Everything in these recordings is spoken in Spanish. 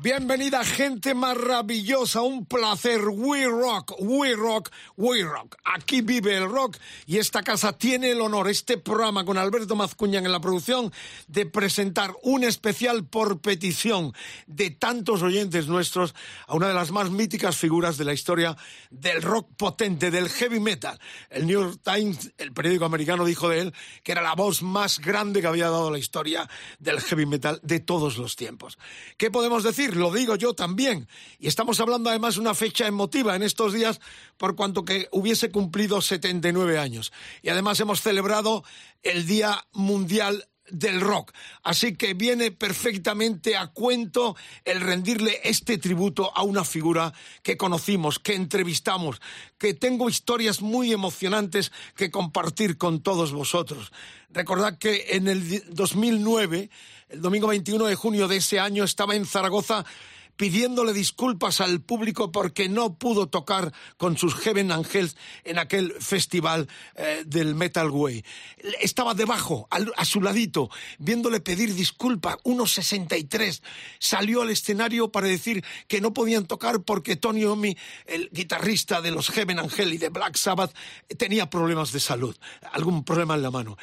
Bienvenida gente maravillosa, un placer. We Rock, We Rock, We Rock. Aquí vive el rock y esta casa tiene el honor, este programa con Alberto Mazcuñan en la producción, de presentar un especial por petición de tantos oyentes nuestros a una de las más míticas figuras de la historia del rock potente, del heavy metal. El New York Times, el periódico americano, dijo de él que era la voz más grande que había dado la historia del heavy metal de todos los tiempos. ¿Qué podemos decir? Lo digo yo también. Y estamos hablando además de una fecha emotiva en estos días por cuanto que hubiese cumplido 79 años. Y además hemos celebrado el Día Mundial del rock. Así que viene perfectamente a cuento el rendirle este tributo a una figura que conocimos, que entrevistamos, que tengo historias muy emocionantes que compartir con todos vosotros. Recordad que en el 2009, el domingo 21 de junio de ese año, estaba en Zaragoza pidiéndole disculpas al público porque no pudo tocar con sus Heaven Angels en aquel festival eh, del Metal Way. Estaba debajo, al- a su ladito, viéndole pedir disculpas, 1.63. Salió al escenario para decir que no podían tocar porque Tony Iommi, el guitarrista de los Heaven Angel y de Black Sabbath, tenía problemas de salud, algún problema en la mano.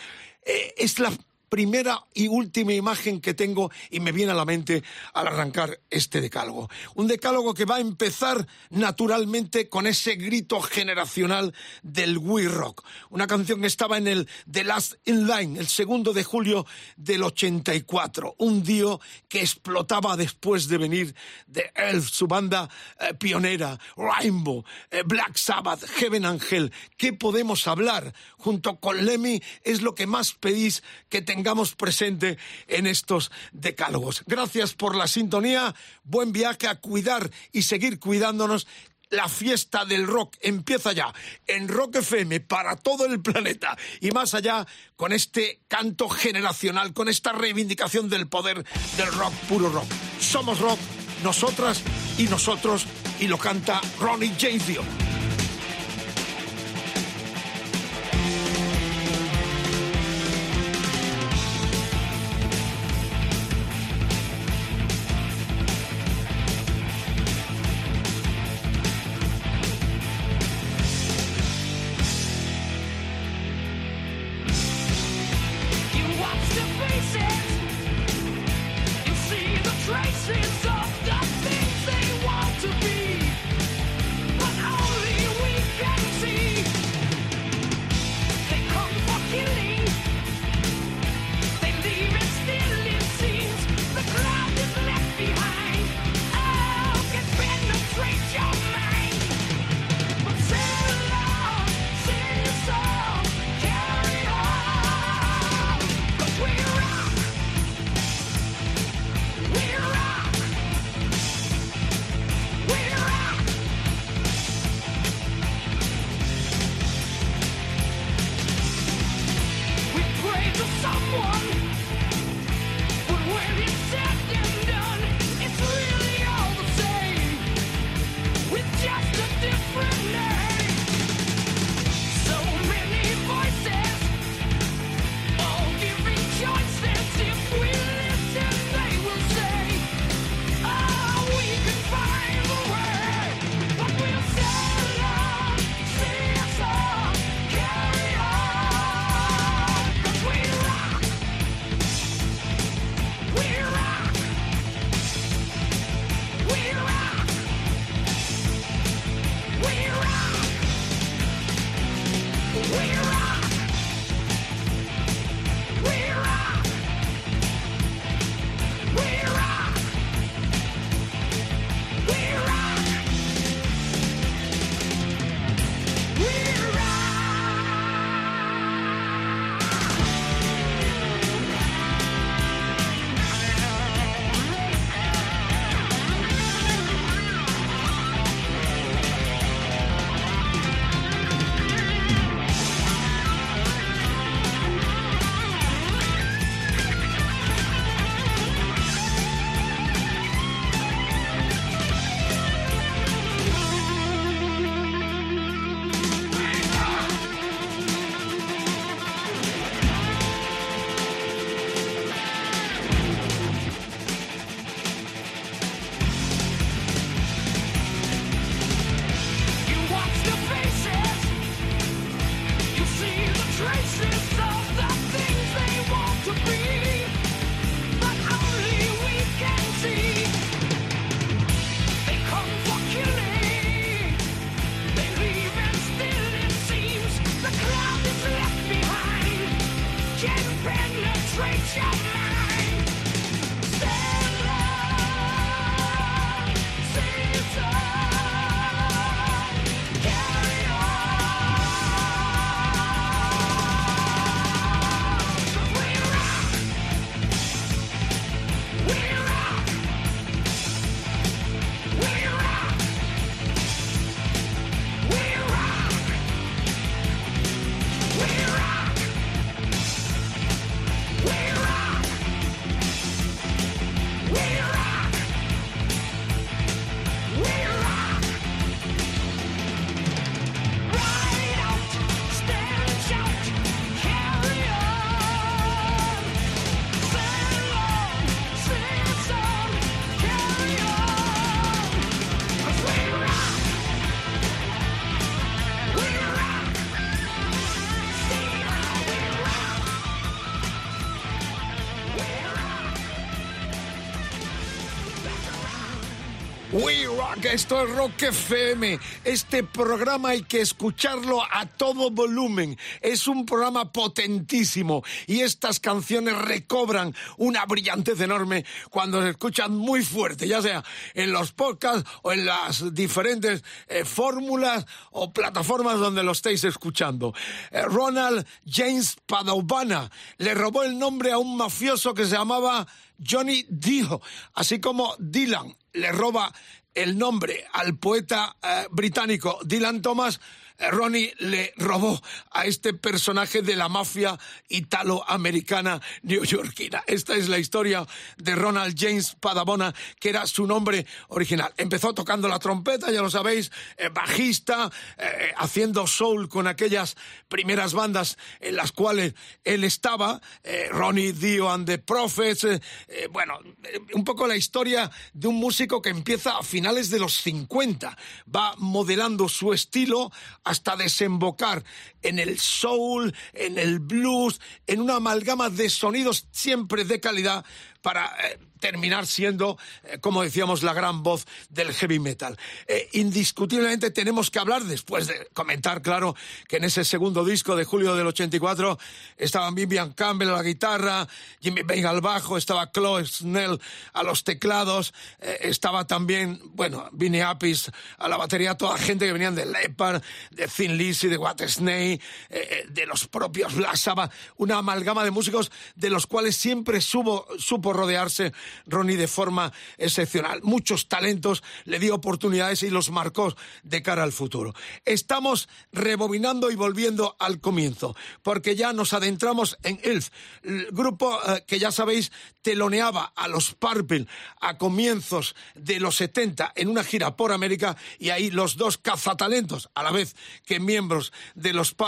Eh, es la primera y última imagen que tengo y me viene a la mente al arrancar este decálogo. Un decálogo que va a empezar naturalmente con ese grito generacional del We Rock. Una canción que estaba en el The Last in Line, el segundo de julio del 84. Un dio que explotaba después de venir de Elf, su banda eh, pionera, Rainbow, eh, Black Sabbath, Heaven Angel. ¿Qué podemos hablar? Junto con Lemmy es lo que más pedís que tengamos presente en estos decálogos. Gracias por la sintonía, buen viaje a cuidar y seguir cuidándonos. La fiesta del rock empieza ya en Rock FM para todo el planeta y más allá con este canto generacional, con esta reivindicación del poder del rock puro rock. Somos rock, nosotras y nosotros y lo canta Ronnie James Dio. Rock, esto es Rock FM. Este programa hay que escucharlo a todo volumen. Es un programa potentísimo y estas canciones recobran una brillantez enorme cuando se escuchan muy fuerte, ya sea en los podcasts o en las diferentes eh, fórmulas o plataformas donde lo estéis escuchando. Eh, Ronald James Padovana le robó el nombre a un mafioso que se llamaba Johnny Dio, así como Dylan le roba el nombre al poeta eh, británico Dylan Thomas, Ronnie le robó a este personaje de la mafia italoamericana neoyorquina. Esta es la historia de Ronald James Padabona, que era su nombre original. Empezó tocando la trompeta, ya lo sabéis, eh, bajista, eh, haciendo soul con aquellas primeras bandas en las cuales él estaba, eh, Ronnie Dio and the Prophets, eh, eh, bueno, eh, un poco la historia de un músico que empieza a finales de los 50, va modelando su estilo hasta desembocar en el soul, en el blues, en una amalgama de sonidos siempre de calidad para eh, terminar siendo, eh, como decíamos, la gran voz del heavy metal. Eh, indiscutiblemente tenemos que hablar, después de comentar, claro, que en ese segundo disco de julio del 84 estaban Vivian Campbell a la guitarra, Jimmy Page al bajo, estaba Chloe Snell a los teclados, estaba también, bueno, Vinny Appice a la batería, toda gente que venían de Leopard, de Thin Lizzy, de What eh, eh, de los propios Black Sabbath, una amalgama de músicos de los cuales siempre supo, rodearse Ronnie de forma excepcional. Muchos talentos, le dio oportunidades y los marcó de cara al futuro. Estamos rebobinando y volviendo al comienzo, porque ya nos adentramos en Elf, el grupo eh, que ya sabéis teloneaba a los Purple a comienzos de los 70 en una gira por América y ahí los dos cazatalentos, a la vez que miembros de los Purple,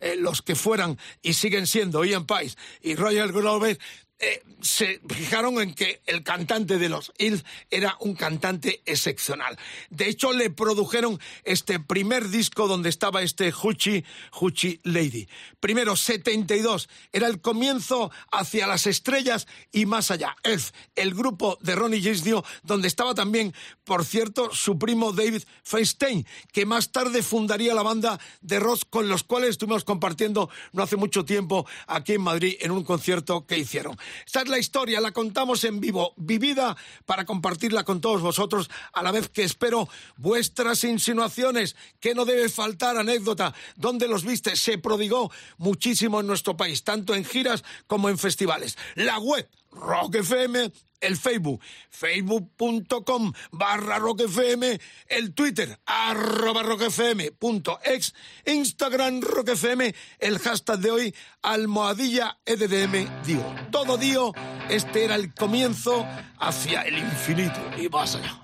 eh, los que fueran y siguen siendo Ian Pais y Roger Glover, eh, se fijaron en que el cantante de los Hills era un cantante excepcional. De hecho, le produjeron este primer disco donde estaba este Huchi, Huchi Lady. Primero, 72, era el comienzo hacia las estrellas y más allá. Elf, el grupo de Ronnie James Dio, donde estaba también, por cierto, su primo David Feinstein, que más tarde fundaría la banda de rock con los cuales estuvimos compartiendo no hace mucho tiempo aquí en Madrid en un concierto que hicieron. Esta es la historia, la contamos en vivo, vivida para compartirla con todos vosotros, a la vez que espero vuestras insinuaciones, que no debe faltar anécdota, dónde los viste, se prodigó muchísimo en nuestro país, tanto en giras como en festivales. La web, Rock FM, el Facebook, facebook.com barra roquefm, el Twitter, arroba roquefm punto ex, Instagram roquefm, el hashtag de hoy, almohadilla EDDM Dio. Todo Dio, este era el comienzo hacia el infinito y más allá.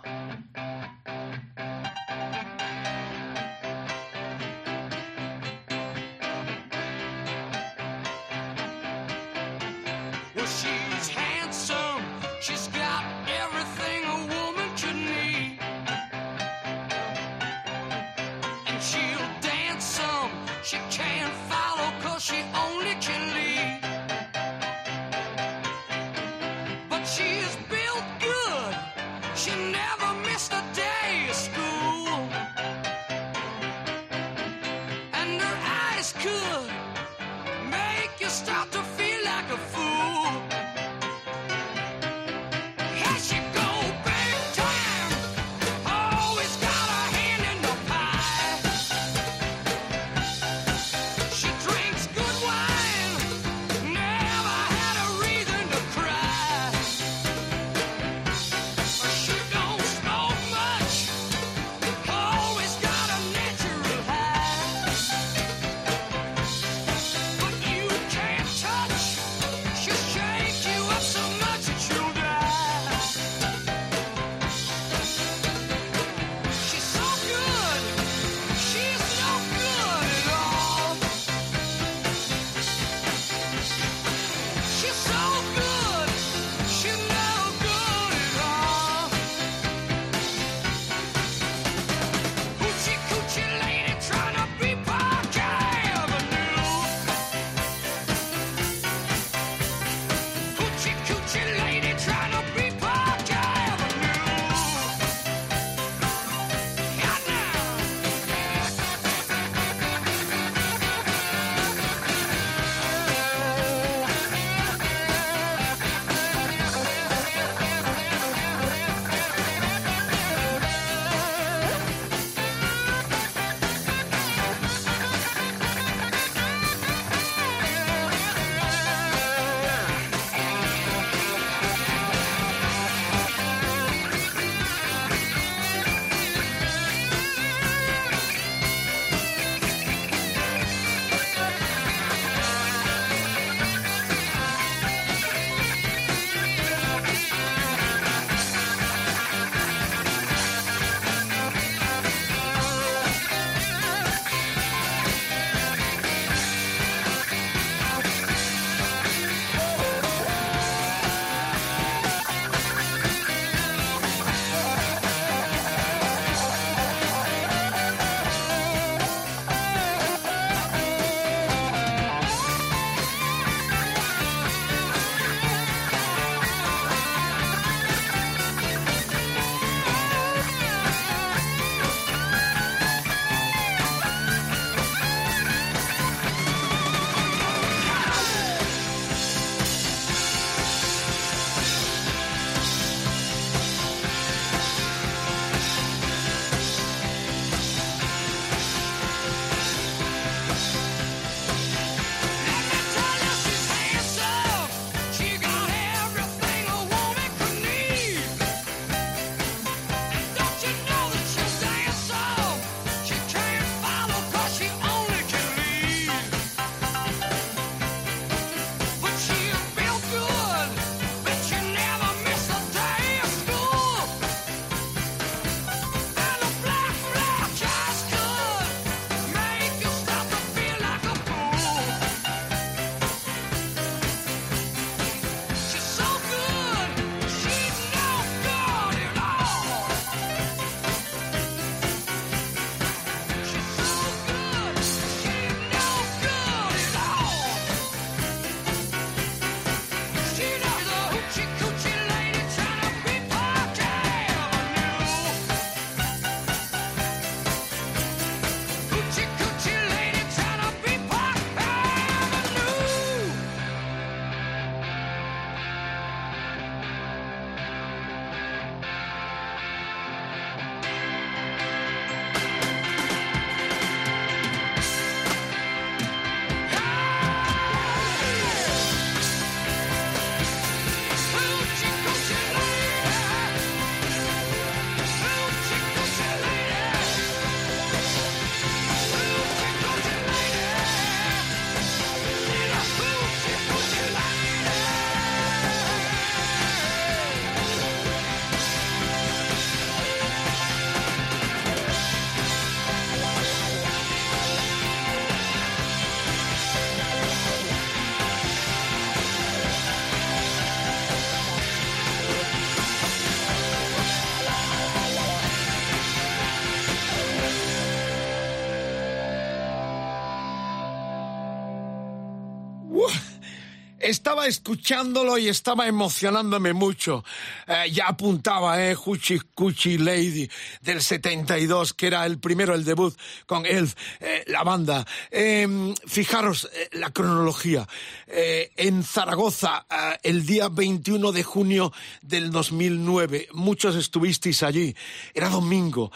Escuchándolo y estaba emocionándome mucho. Eh, ya apuntaba, eh, Huchi Cuchi Lady del 72, que era el primero, el debut con Elf, eh, la banda. Em, fijaros eh, la cronología. En Zaragoza, el día 21 de junio del 2009, muchos estuvisteis allí. Era domingo,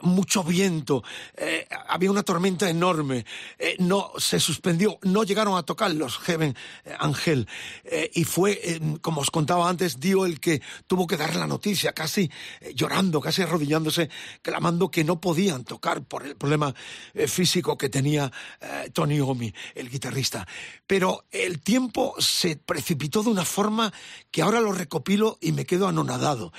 mucho viento, había una tormenta enorme. no se suspendió, no llegaron a tocar los Heaven Angel. Eh, y fue, eh, como os contaba antes, Dio el que tuvo que dar la noticia, casi eh, llorando, casi arrodillándose, clamando que no podían tocar por el problema físico que tenía Tony Omi, el guitarrista. Pero el tiempo se precipitó de una forma que ahora lo recopilo y me quedo anonadado.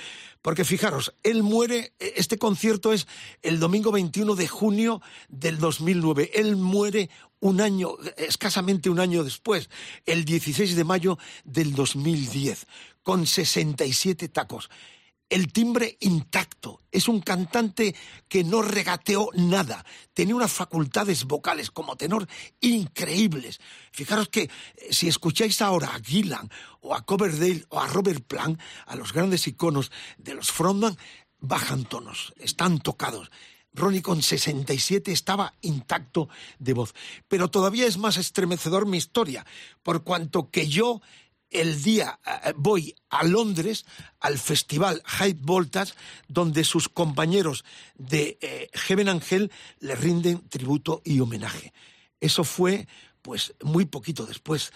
Porque fijaros, él muere, este concierto es el domingo 21 de junio del 2009. Él muere un año, escasamente un año después, el 16 de mayo del 2010, con 67 tacos. El timbre intacto. Es un cantante que no regateó nada. Tenía unas facultades vocales como tenor increíbles. Fijaros que eh, si escucháis ahora a Gillan o a Coverdale o a Robert Plant, a los grandes iconos de los frontman, bajan tonos, están tocados. Ronnie con 67 estaba intacto de voz. Pero todavía es más estremecedor mi historia, por cuanto que yo el día eh, voy a Londres al festival High Voltage, donde sus compañeros de eh, Heaven Angel le rinden tributo y homenaje. Eso fue, pues, muy poquito después.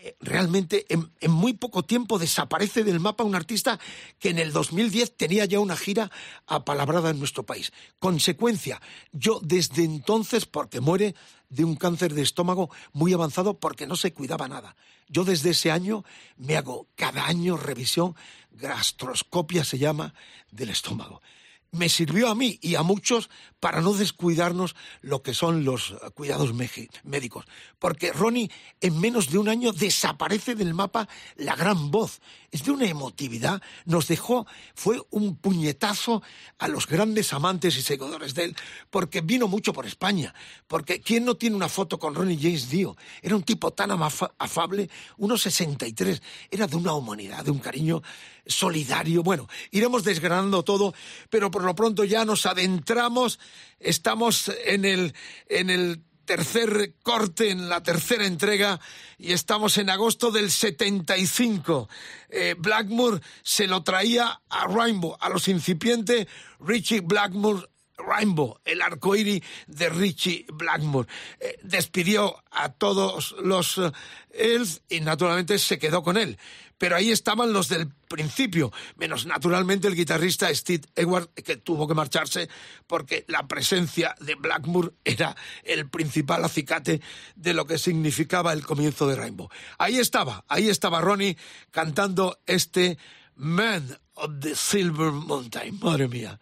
Eh, Realmente, en, en muy poco tiempo desaparece del mapa un artista que en el 2010 tenía ya una gira apalabrada en nuestro país. Consecuencia, yo desde entonces, porque muere de un cáncer de estómago muy avanzado porque no se cuidaba nada. Yo desde ese año me hago cada año revisión, gastroscopia se llama, del estómago. Me sirvió a mí y a muchos para no descuidarnos lo que son los cuidados médicos. Porque Ronnie en menos de un año desaparece del mapa la gran voz. Es de una emotividad. Nos dejó, fue un puñetazo a los grandes amantes y seguidores de él, porque vino mucho por España. Porque ¿quién no tiene una foto con Ronnie James Dio? Era un tipo tan afable, unos 63. Era de una humanidad, de un cariño solidario. Bueno, iremos desgranando todo, pero por lo pronto ya nos adentramos. Estamos en el, en el tercer corte, en la tercera entrega, y estamos en agosto del 75. Eh, Blackmore se lo traía a Rainbow, a los incipientes Richie Blackmore Rainbow, el arcoíris de Richie Blackmore. Eh, despidió a todos los eh, Elf y naturalmente se quedó con él. Pero ahí estaban los del principio, menos naturalmente el guitarrista Steve Edward, que tuvo que marcharse porque la presencia de Blackmore era el principal acicate de lo que significaba el comienzo de Rainbow. Ahí estaba, ahí estaba Ronnie cantando este Man of the Silver Mountain. Madre mía.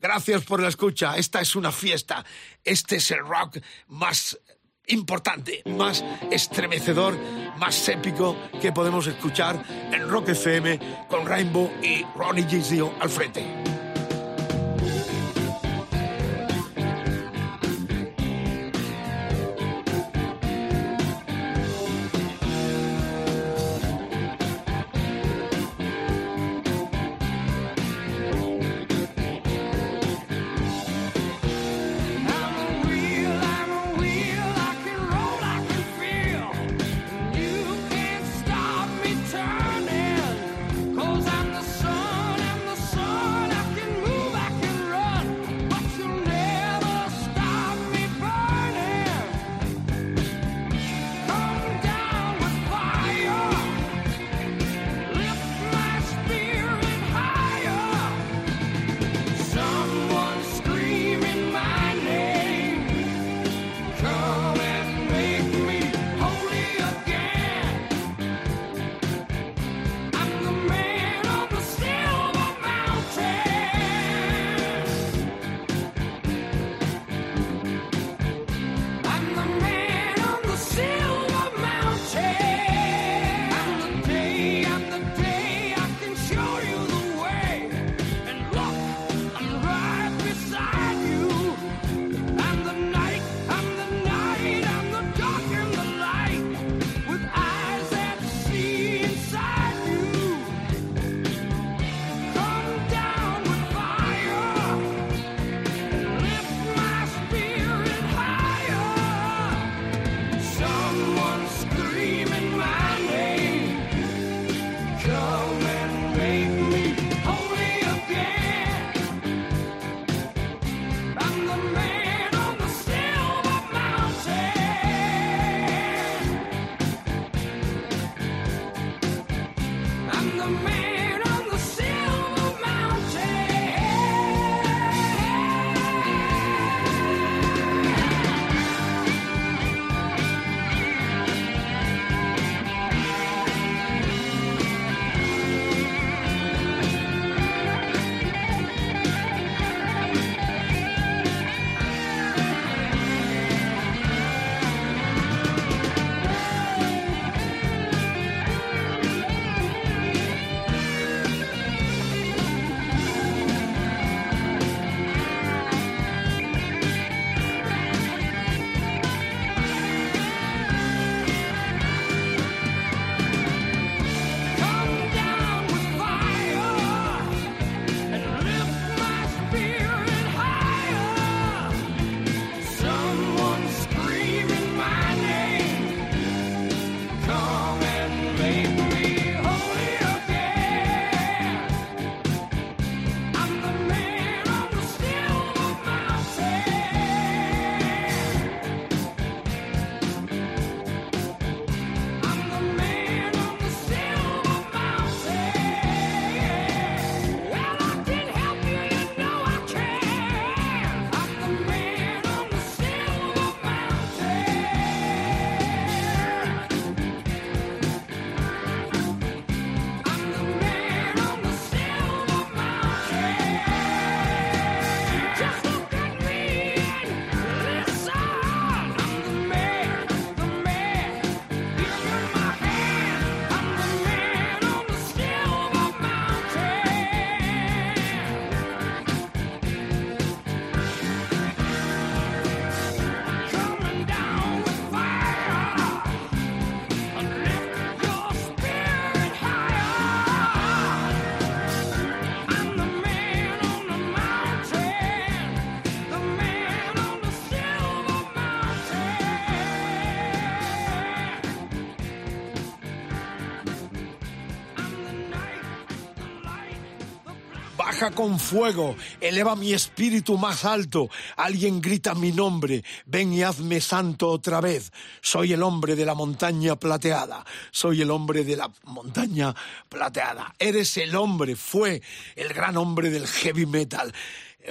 Gracias por la escucha. Esta es una fiesta. Este es el rock más importante, más estremecedor, más épico que podemos escuchar en Rock FM con Rainbow y Ronnie Dio al frente. Con fuego, eleva mi espíritu más alto. Alguien grita mi nombre, ven y hazme santo otra vez. Soy el hombre de la montaña plateada, soy el hombre de la montaña plateada. Eres el hombre, fue el gran hombre del heavy metal.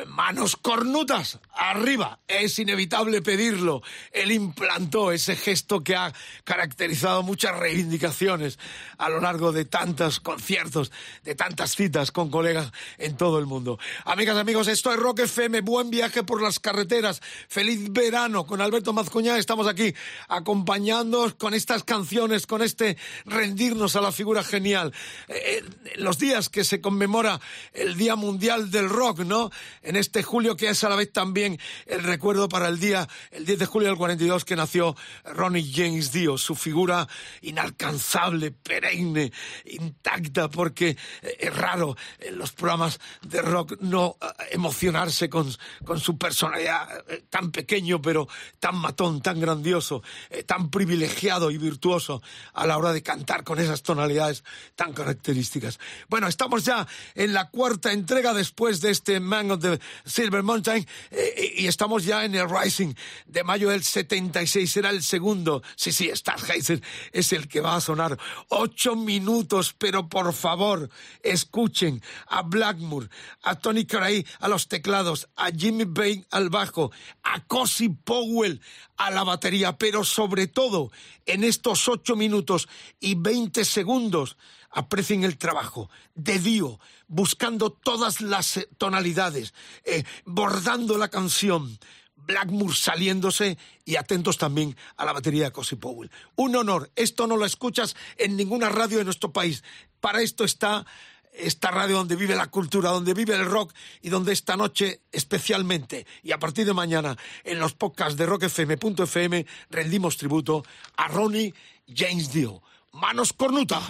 Manos cornutas, arriba, es inevitable pedirlo. Él implantó ese gesto que ha caracterizado muchas reivindicaciones a lo largo de tantos conciertos, de tantas citas con colegas en todo el mundo. Amigas, amigos, esto es Rock FM, buen viaje por las carreteras, feliz verano con Alberto Mazcuñá, estamos aquí acompañándoos con estas canciones, con este rendirnos a la figura genial. Eh, los días que se conmemora el Día Mundial del Rock, ¿no? En este julio que es a la vez también el recuerdo para el día, el 10 de julio del 42 que nació Ronnie James Dio, su figura inalcanzable, perenne, intacta, porque eh, es raro en los programas de rock no eh, emocionarse con, con su personalidad eh, tan pequeño, pero tan matón, tan grandioso, tan privilegiado y virtuoso a la hora de cantar con esas tonalidades tan características. Bueno, estamos ya en la cuarta entrega después de este Man of the Silver Mountain eh, y estamos ya en el Rising de mayo del 76. Será el segundo. Sí, sí, Stargazer es el que va a sonar. Ocho minutos, pero por favor, escuchen a Blackmore, a Tony Caray a los teclados, a Jimmy Bain al bajo, a Cosi Powell a la batería, pero sobre todo en estos ocho minutos y veinte segundos aprecien el trabajo de Dio, buscando todas las eh, tonalidades, eh, bordando la canción. Blackmore saliéndose y atentos también a la batería de Cosi Powell. Un honor. Esto no lo escuchas en ninguna radio de nuestro país. Para esto está esta radio donde vive la cultura, donde vive el rock y donde esta noche especialmente y a partir de mañana en los podcasts de rockfm.fm rendimos tributo a Ronnie James Dio. Manos cornuta.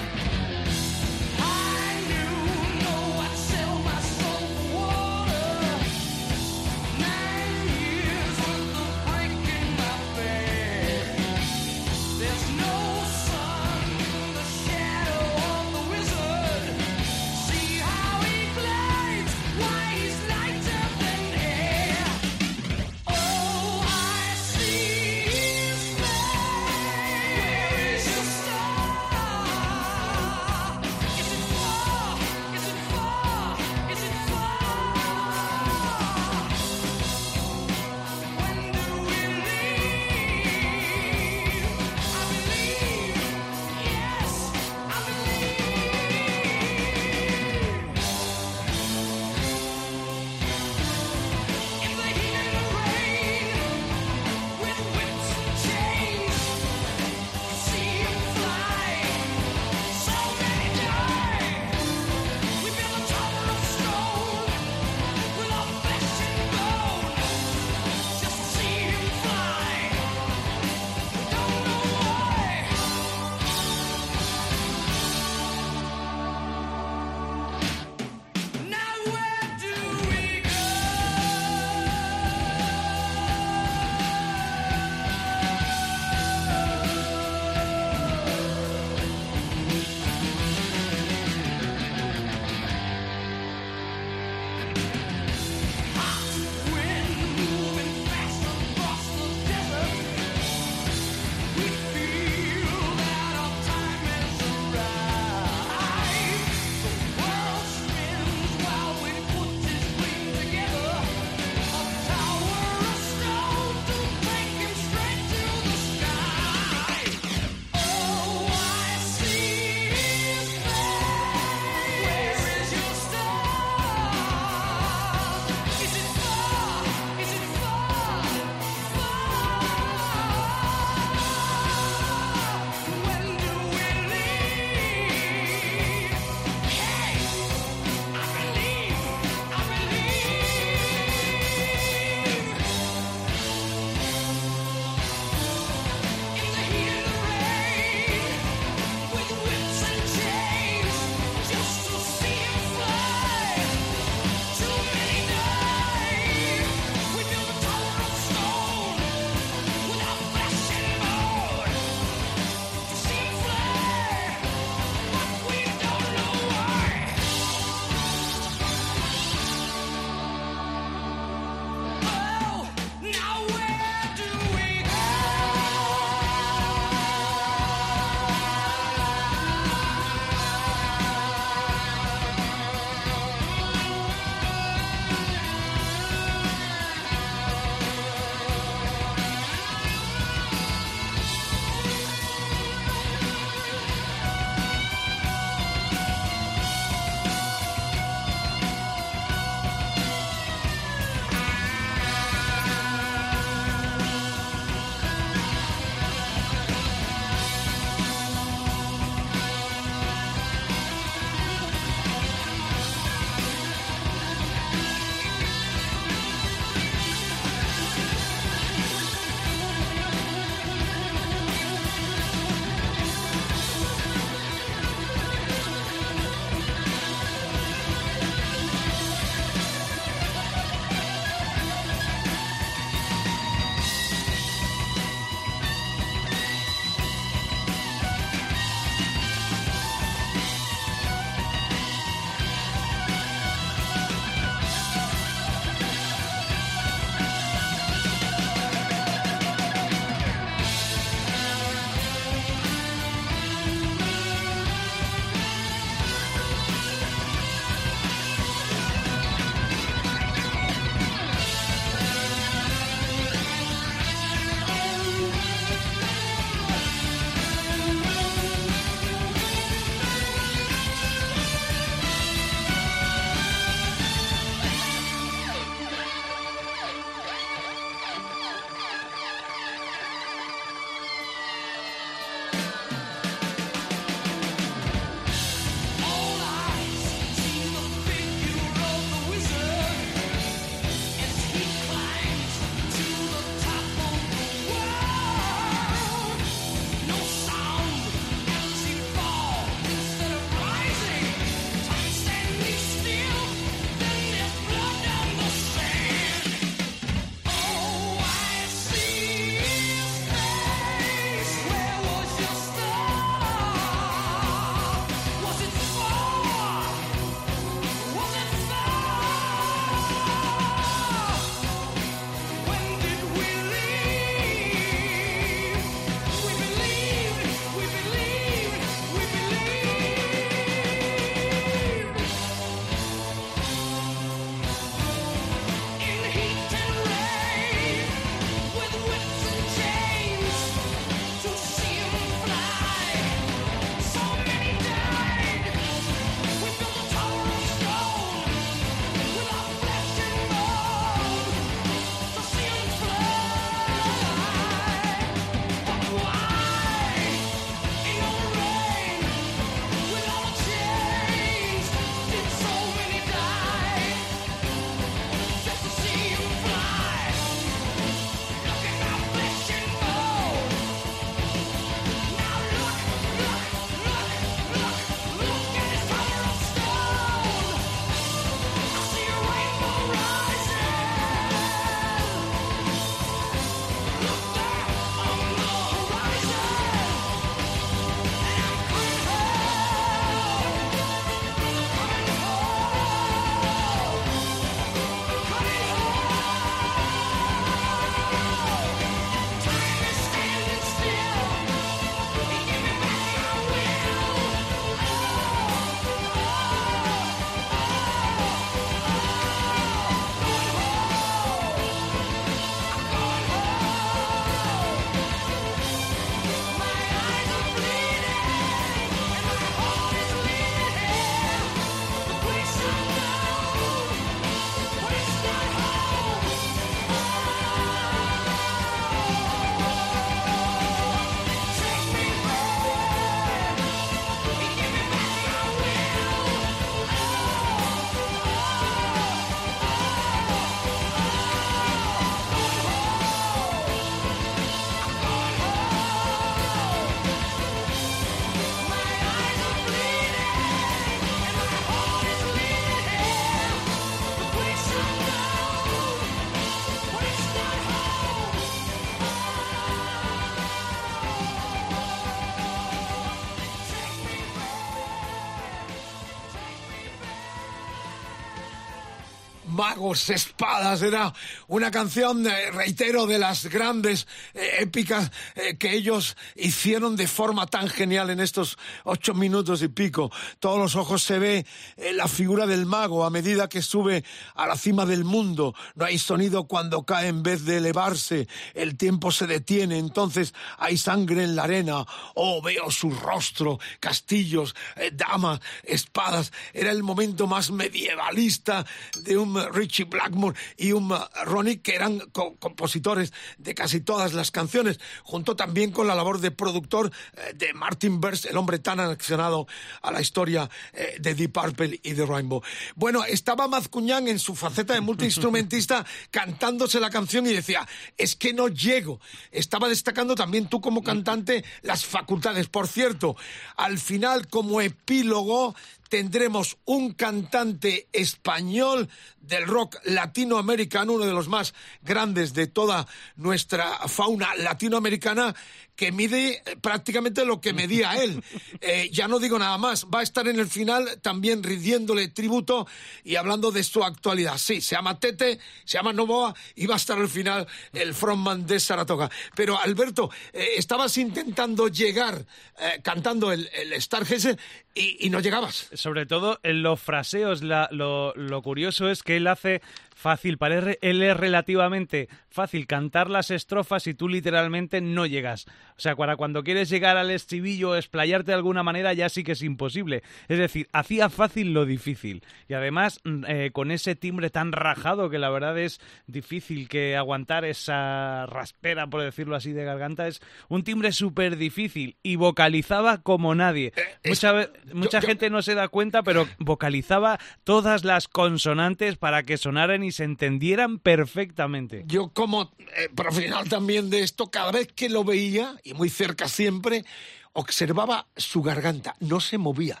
my magos, espadas. Era una canción, eh, reitero, de las grandes eh, épicas eh, que ellos hicieron de forma tan genial en estos ocho minutos y pico. Todos los ojos se ve la figura del mago a medida que sube a la cima del mundo. No hay sonido cuando cae en vez de elevarse. El tiempo se detiene. Entonces hay sangre en la arena. Oh, veo su rostro, castillos, damas, espadas. Era el momento más medievalista de un eh, Richie Blackmore y un Ronnie que eran co- compositores de casi todas las canciones, junto también con la labor de productor eh, de Martin Burst, el hombre tan anexionado a la historia eh, de Deep Purple y de Rainbow. Bueno, estaba Mazcuñán en su faceta de multiinstrumentista cantándose la canción y decía, es que no llego. Estaba destacando también tú como cantante las facultades. Por cierto, al final como epílogo tendremos un cantante español del rock latinoamericano, uno de los más grandes de toda nuestra fauna latinoamericana, que mide eh, prácticamente lo que medía él. Eh, ya no digo nada más, va a estar en el final también rindiéndole tributo y hablando de su actualidad. Sí, se llama Tete, se llama Novoa y va a estar al final el frontman de Saratoga. Pero Alberto, eh, estabas intentando llegar eh, cantando el, el Stargazer y, y no llegabas. Sobre todo en los fraseos, la- lo, lo curioso es que él hace fácil, para él, él es relativamente fácil cantar las estrofas y tú literalmente no llegas. O sea, para cuando quieres llegar al estribillo o explayarte de alguna manera ya sí que es imposible. Es decir, hacía fácil lo difícil. Y además, mm, eh, con ese timbre tan rajado que la verdad es difícil que aguantar esa raspera, por decirlo así, de garganta, es un timbre súper difícil y vocalizaba como nadie. Mucha, ve- mucha Eh, yo- gente no se da cuenta, pero vocalizaba todas las consonantes para que sonaran y se entendieran perfectamente. Yo como eh, profesional también de esto, cada vez que lo veía, y muy cerca siempre, observaba su garganta, no se movía.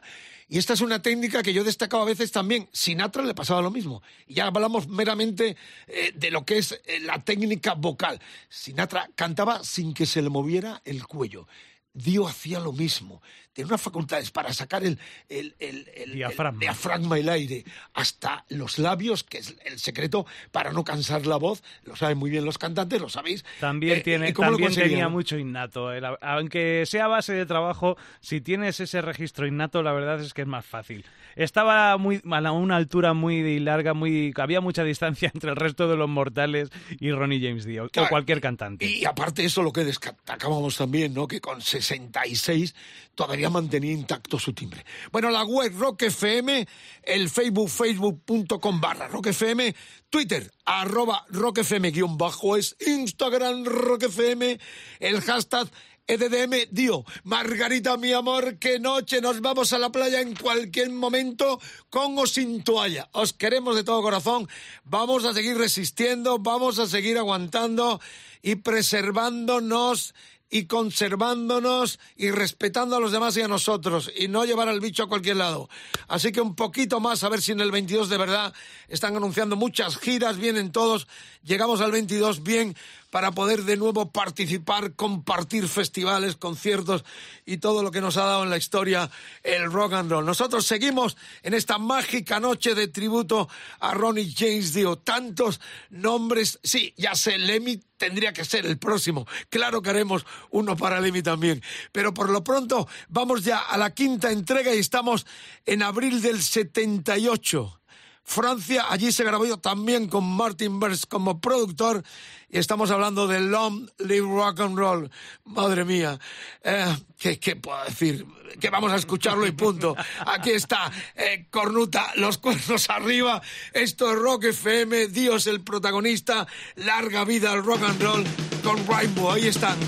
Y esta es una técnica que yo destacaba a veces también. Sinatra le pasaba lo mismo. Ya hablamos meramente eh, de lo que es eh, la técnica vocal. Sinatra cantaba sin que se le moviera el cuello. Dio hacía lo mismo. Tenía unas facultades para sacar el, el, el- el- Diafragma. el diafragma, el aire, hasta los labios, que es el secreto para no cansar la voz. Lo saben muy bien los cantantes, lo sabéis. También, Eh, tiene, ¿y cómo lo también tenía mucho innato. El- aunque sea base de trabajo, si tienes ese registro innato, la verdad es que es más fácil. Estaba muy, a una altura muy larga, muy había mucha distancia entre el resto de los mortales y Ronnie James Dio, o Claro, cualquier cantante. Y aparte eso, lo que destacábamos también, ¿no? Que con 66 todavía mantenía intacto su timbre. Bueno, la web Rock FM, el Facebook, facebook.com barra Rock FM, Twitter, arroba Rock FM guion bajo es, Instagram Rock FM, el hashtag EDDM Dio. Margarita, mi amor, qué noche. Nos vamos a la playa en cualquier momento, con o sin toalla. Os queremos de todo corazón. Vamos a seguir resistiendo, vamos a seguir aguantando y preservándonos y conservándonos y respetando a los demás y a nosotros y no llevar al bicho a cualquier lado. Así que un poquito más a ver si en el 22 de verdad están anunciando muchas giras, vienen todos, llegamos al 22 bien para poder de nuevo participar, compartir festivales, conciertos y todo lo que nos ha dado en la historia el rock and roll. Nosotros seguimos en esta mágica noche de tributo a Ronnie James Dio. Tantos nombres, sí, ya sé, Lemmy tendría que ser el próximo. Claro que haremos uno para Lemmy también. Pero por lo pronto vamos ya a la quinta entrega y estamos en abril del 78. Francia, allí se grabó también con Martin Burst como productor y estamos hablando de Long Live Rock and Roll. Madre mía, eh, ¿qué, qué puedo decir? Que vamos a escucharlo y punto. Aquí está, eh, Cornuta, los cuernos arriba. Esto es Rock FM, Dios el protagonista, larga vida al rock and roll con Rainbow. Ahí están.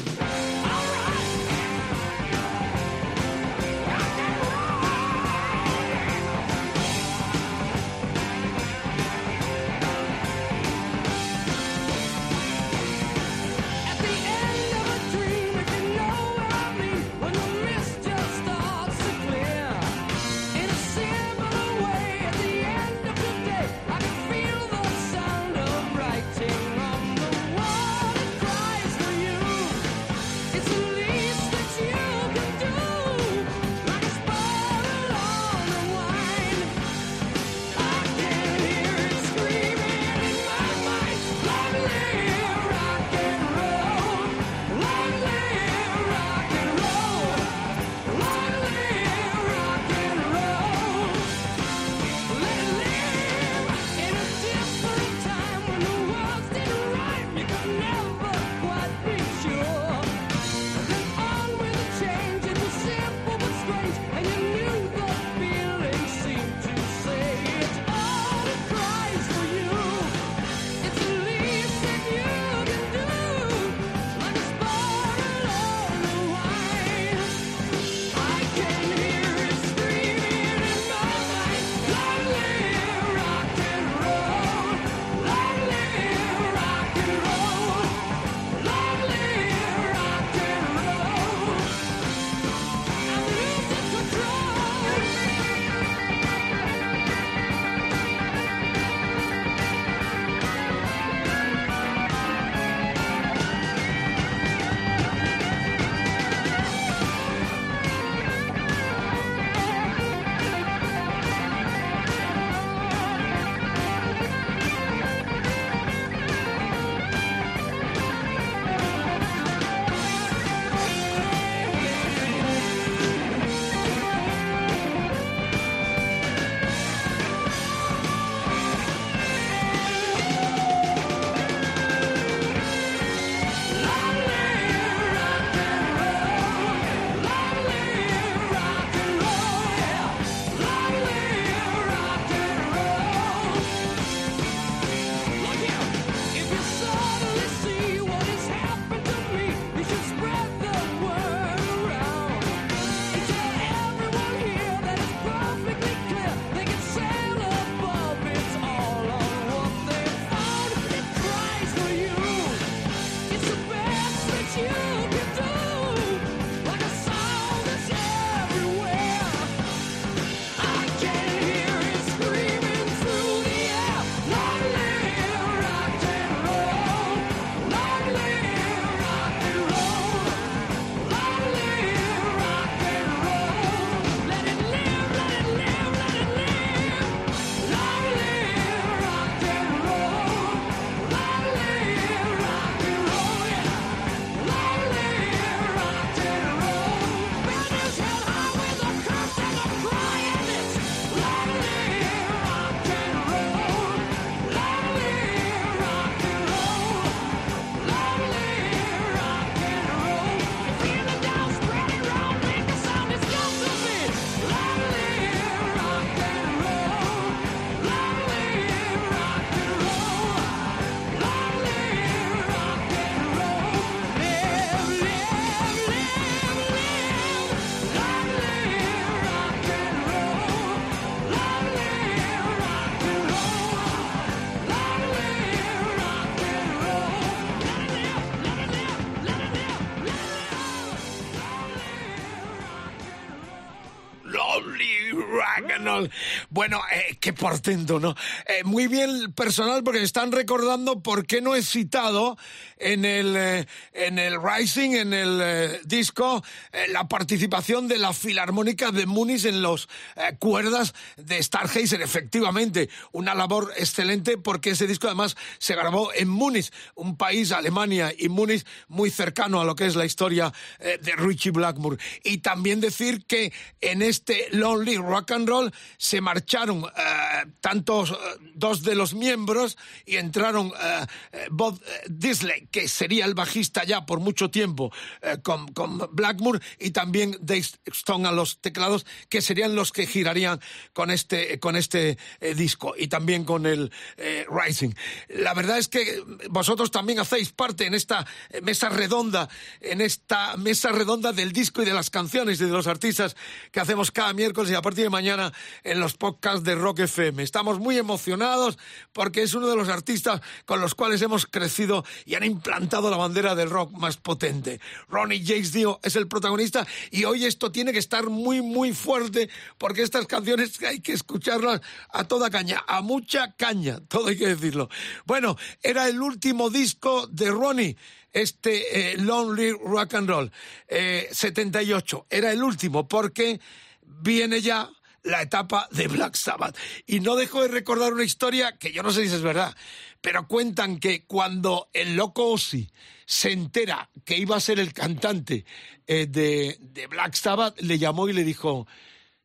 Bueno, eh, qué portento, ¿no? Eh, muy bien personal porque están recordando por qué no he citado en el, eh, en el Rising, en el eh, disco, eh, la participación de la Filarmónica de Múnich en los eh, cuerdas de Stargazer. Efectivamente, una labor excelente porque ese disco además se grabó en Múnich, un país, Alemania y Múnich, muy cercano a lo que es la historia eh, de Richie Blackmore. Y también decir que en este Lonely Rock and Roll se marcharon tantos, dos de los miembros y entraron Bob Disley, que sería el bajista ya por mucho tiempo con, con Blackmore, y también Dave Stone a los teclados, que serían los que girarían con este, con este eh, disco y también con el eh, Rising. La verdad es que vosotros también hacéis parte en esta eh, mesa redonda, en esta mesa redonda del disco y de las canciones y de los artistas que hacemos cada miércoles y a partir de mañana en los podcasts de Rock FM. Estamos muy emocionados porque es uno de los artistas con los cuales hemos crecido y han implantado la bandera del rock más potente. Ronnie James Dio es el protagonista y hoy esto tiene que estar muy, muy fuerte porque estas canciones hay que escucharlas a toda caña, a mucha caña, todo hay que decirlo. Bueno, era el último disco de Ronnie este eh, Lonely Rock and Roll, eh, 78. Era el último porque viene ya la etapa de Black Sabbath. Y no dejo de recordar una historia que yo no sé si es verdad, pero cuentan que cuando el loco Ozzy se entera que iba a ser el cantante eh, de, de Black Sabbath, le llamó y le dijo,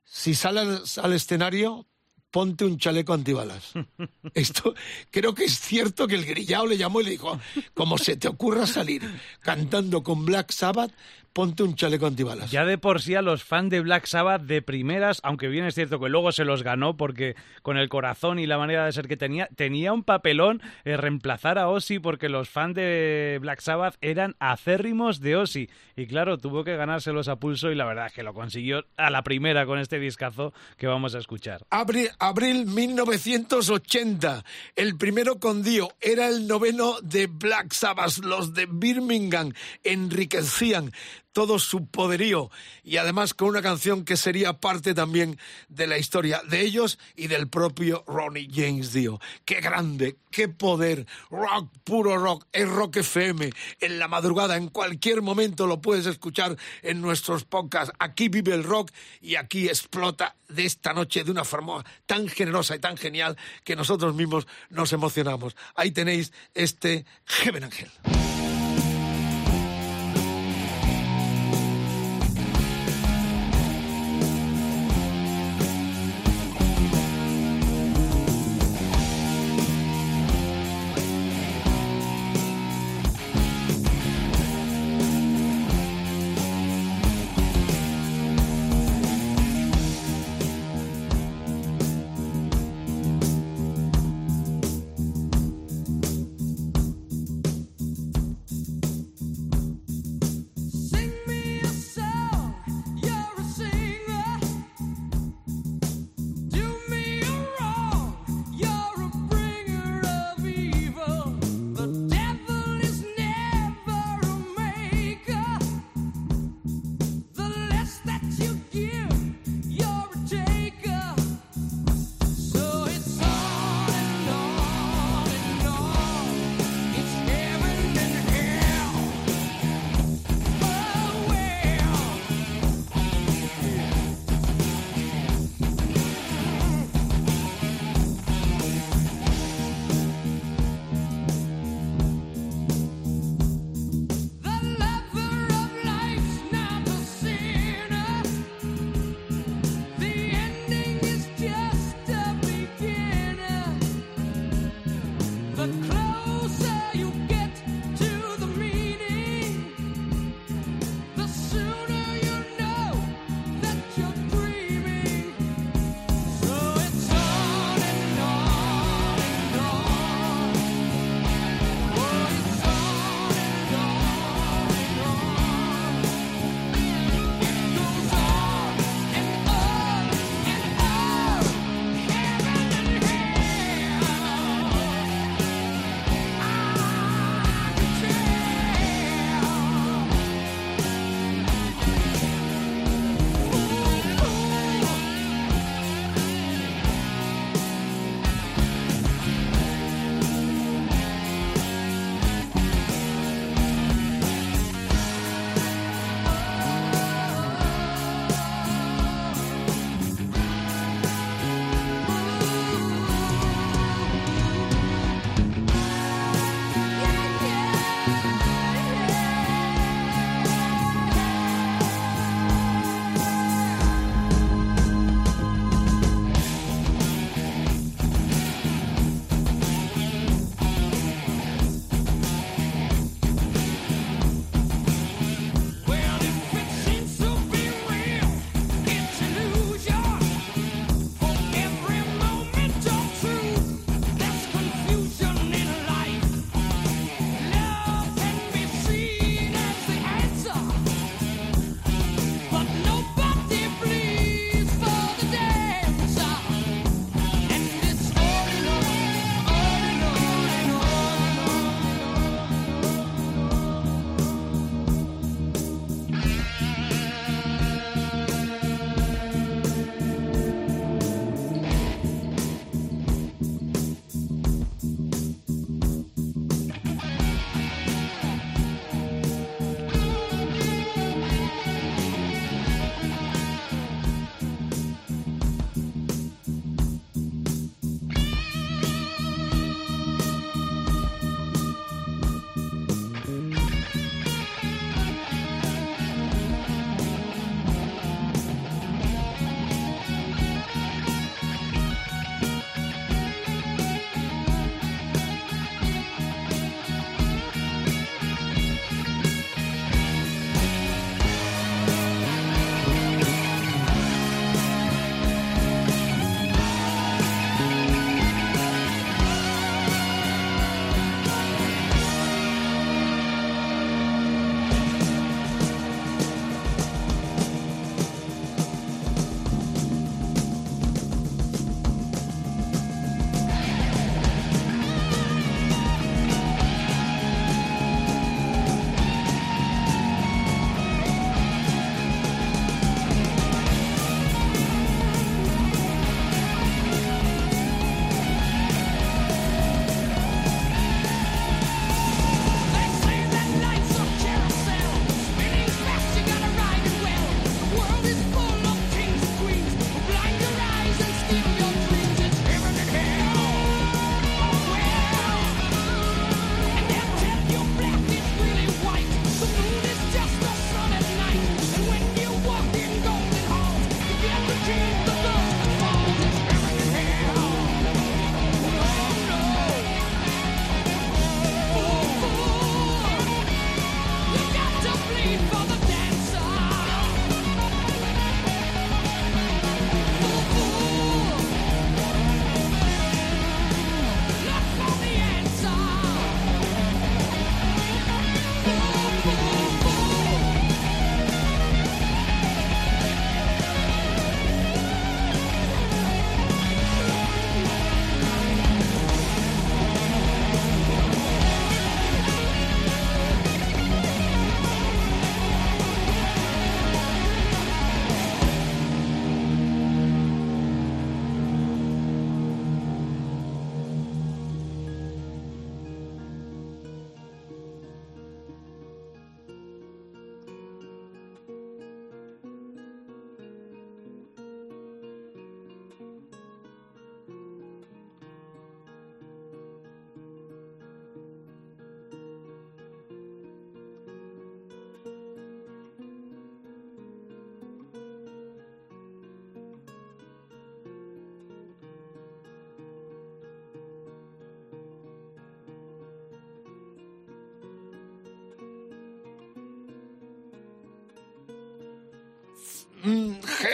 si sales al escenario, ponte un chaleco antibalas. Esto creo que es cierto que el grillao le llamó y le dijo, como se te ocurra salir cantando con Black Sabbath, ponte un chaleco antibalas. Ya de por sí a los fans de Black Sabbath de primeras, aunque bien es cierto que luego se los ganó porque con el corazón y la manera de ser que tenía, tenía un papelón eh, reemplazar a Ozzy porque los fans de Black Sabbath eran acérrimos de Ozzy. Y claro, tuvo que ganárselos a pulso y la verdad es que lo consiguió a la primera con este discazo que vamos a escuchar. Abril, abril 1980, el primero con Dio, era el noveno de Black Sabbath, los de Birmingham enriquecían todo su poderío y además con una canción que sería parte también de la historia de ellos y del propio Ronnie James Dio. Qué grande, qué poder, rock, puro rock, es Rock FM, en la madrugada, en cualquier momento lo puedes escuchar en nuestros podcasts. Aquí vive el rock y aquí explota de esta noche de una forma tan generosa y tan genial que nosotros mismos nos emocionamos. Ahí tenéis este Heaven Angel.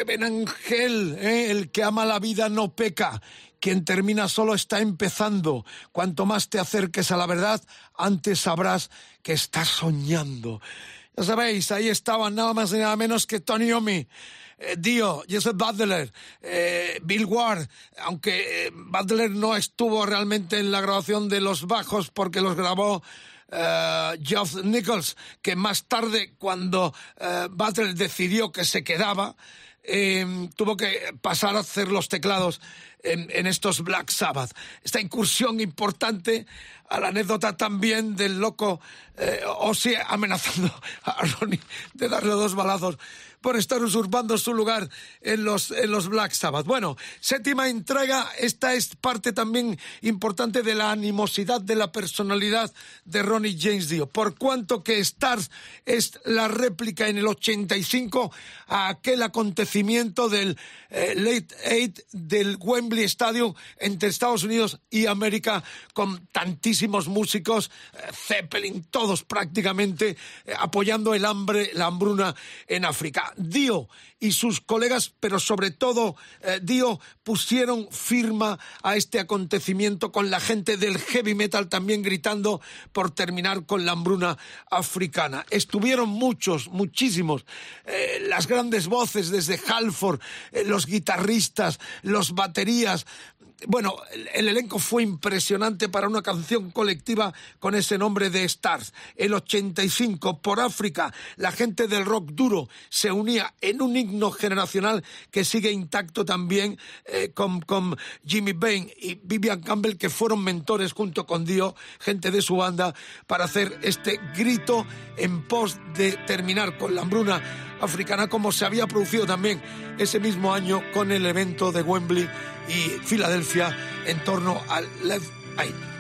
Mm, Heaven Angel, ¿eh? el que ama la vida no peca. Quien termina solo está empezando. Cuanto más te acerques a la verdad, antes sabrás que estás soñando. Ya sabéis, ahí estaban nada más y nada menos que Tony Omi. eh, Dio, Joseph Butler, eh, Bill Ward, aunque eh, Butler no estuvo realmente en la grabación de los bajos porque los grabó eh, Geoff Nichols, que más tarde, cuando eh, Butler decidió que se quedaba, eh, tuvo que pasar a hacer los teclados en, estos Black Sabbath. Esta incursión importante a la anécdota también del loco eh, amenazando a Ronnie de darle dos balazos por estar usurpando su lugar en los, en los Black Sabbath. Bueno, séptima entrega, esta es parte también importante de la animosidad de la personalidad de Ronnie James Dio. Por cuanto que Stars es la réplica en el 85 a aquel acontecimiento del eh, Late Eight del Wembley Stadium entre Estados Unidos y América con tantísimos músicos, eh, Zeppelin, todos prácticamente eh, apoyando el hambre, la hambruna en África. Dio y sus colegas, pero sobre todo eh, Dio, pusieron firma a este acontecimiento con la gente del heavy metal también gritando por terminar con la hambruna africana. Estuvieron muchos, muchísimos, eh, las grandes voces desde Halford, eh, los guitarristas, los baterías, bueno, el, el elenco fue impresionante para una canción colectiva con ese nombre de Stars. El 85, por África, la gente del rock duro se unía en un himno generacional que sigue intacto también eh, con, con Jimmy Bain y Vivian Campbell, que fueron mentores junto con Dio, gente de su banda, para hacer este grito en pos de terminar con la hambruna africana, como se había producido también ese mismo año con el evento de Wembley y Filadelfia en torno al Left Aid.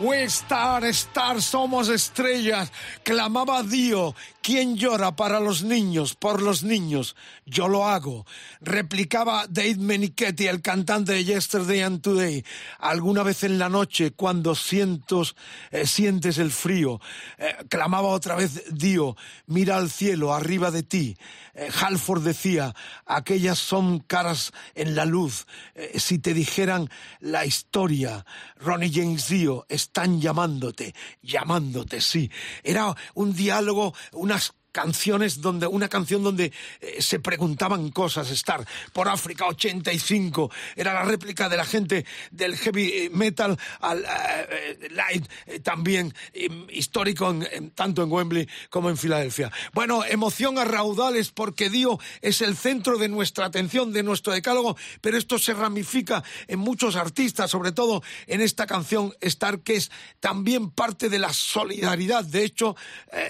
We star, star, somos estrellas. Clamaba Dio. ¿Quién llora para los niños, por los niños? Yo lo hago. Replicaba Dave Menichetti, el cantante de Yesterday and Today. Alguna vez en la noche, cuando eh, sientes el frío, eh, clamaba otra vez Dio. Mira al cielo, arriba de ti. Eh, Halford decía, aquellas son caras en la luz. Si te dijeran la historia, Ronnie James Dio, están llamándote, llamándote, sí. Era un diálogo, unas canciones donde una canción donde eh, se preguntaban cosas estar por África 85 era la réplica de la gente del heavy eh, metal al eh, light también eh, histórico en- tanto en Wembley como en Filadelfia. Bueno emoción a raudales porque Dio es el centro de nuestra atención de nuestro decálogo pero esto se ramifica en muchos artistas sobre todo en esta canción Star que es también parte de la solidaridad. De hecho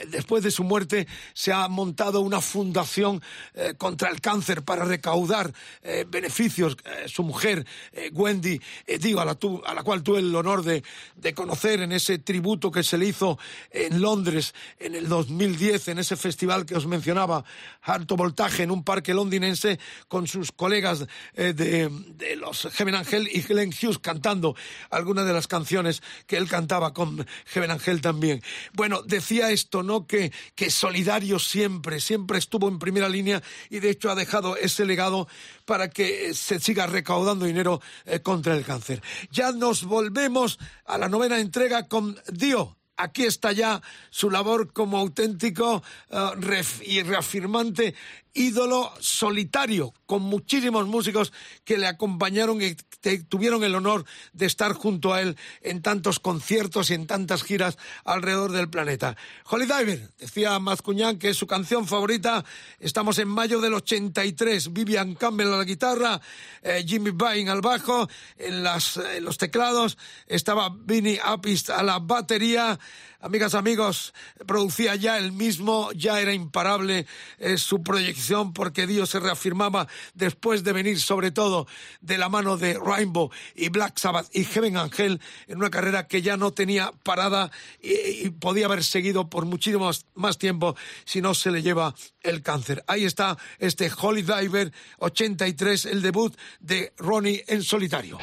después de su muerte se ha montado una fundación eh, contra el cáncer para recaudar eh, beneficios. Eh, su mujer, Wendy, digo, a la, a la cual tuve el honor de, conocer en ese tributo que se le hizo en Londres en el 2010, en ese festival que os mencionaba, Alto Voltaje, en un parque londinense, con sus colegas de, de los Heaven Angel y Glenn Hughes cantando algunas de las canciones que él cantaba con Heaven Angel también. Bueno, decía esto, ¿no? Que, que solidario siempre, siempre estuvo en primera línea y de hecho ha dejado ese legado para que eh, se siga recaudando dinero eh, contra el cáncer. Ya nos volvemos a la novena entrega con Dio. Aquí está ya su labor como auténtico eh, ref- y reafirmante ídolo solitario, con muchísimos músicos que le acompañaron y tuvieron el honor de estar junto a él en tantos conciertos y en tantas giras alrededor del planeta. Holy Diver, decía Mazcuñán que es su canción favorita. Estamos en mayo del 83. Vivian Campbell a la guitarra, eh, Jimmy Bain al bajo, en, las, los teclados estaba Vinnie Apis a la batería. Amigas, amigos, producía ya el mismo, ya era imparable eh, su proyección porque Dios se reafirmaba después de venir sobre todo de la mano de Rainbow y Black Sabbath y Heaven Angel en una carrera que ya no tenía parada y, podía haber seguido por muchísimo más- más tiempo si no se le lleva el cáncer. Ahí está este Holy Diver 83, el debut de Ronnie en solitario.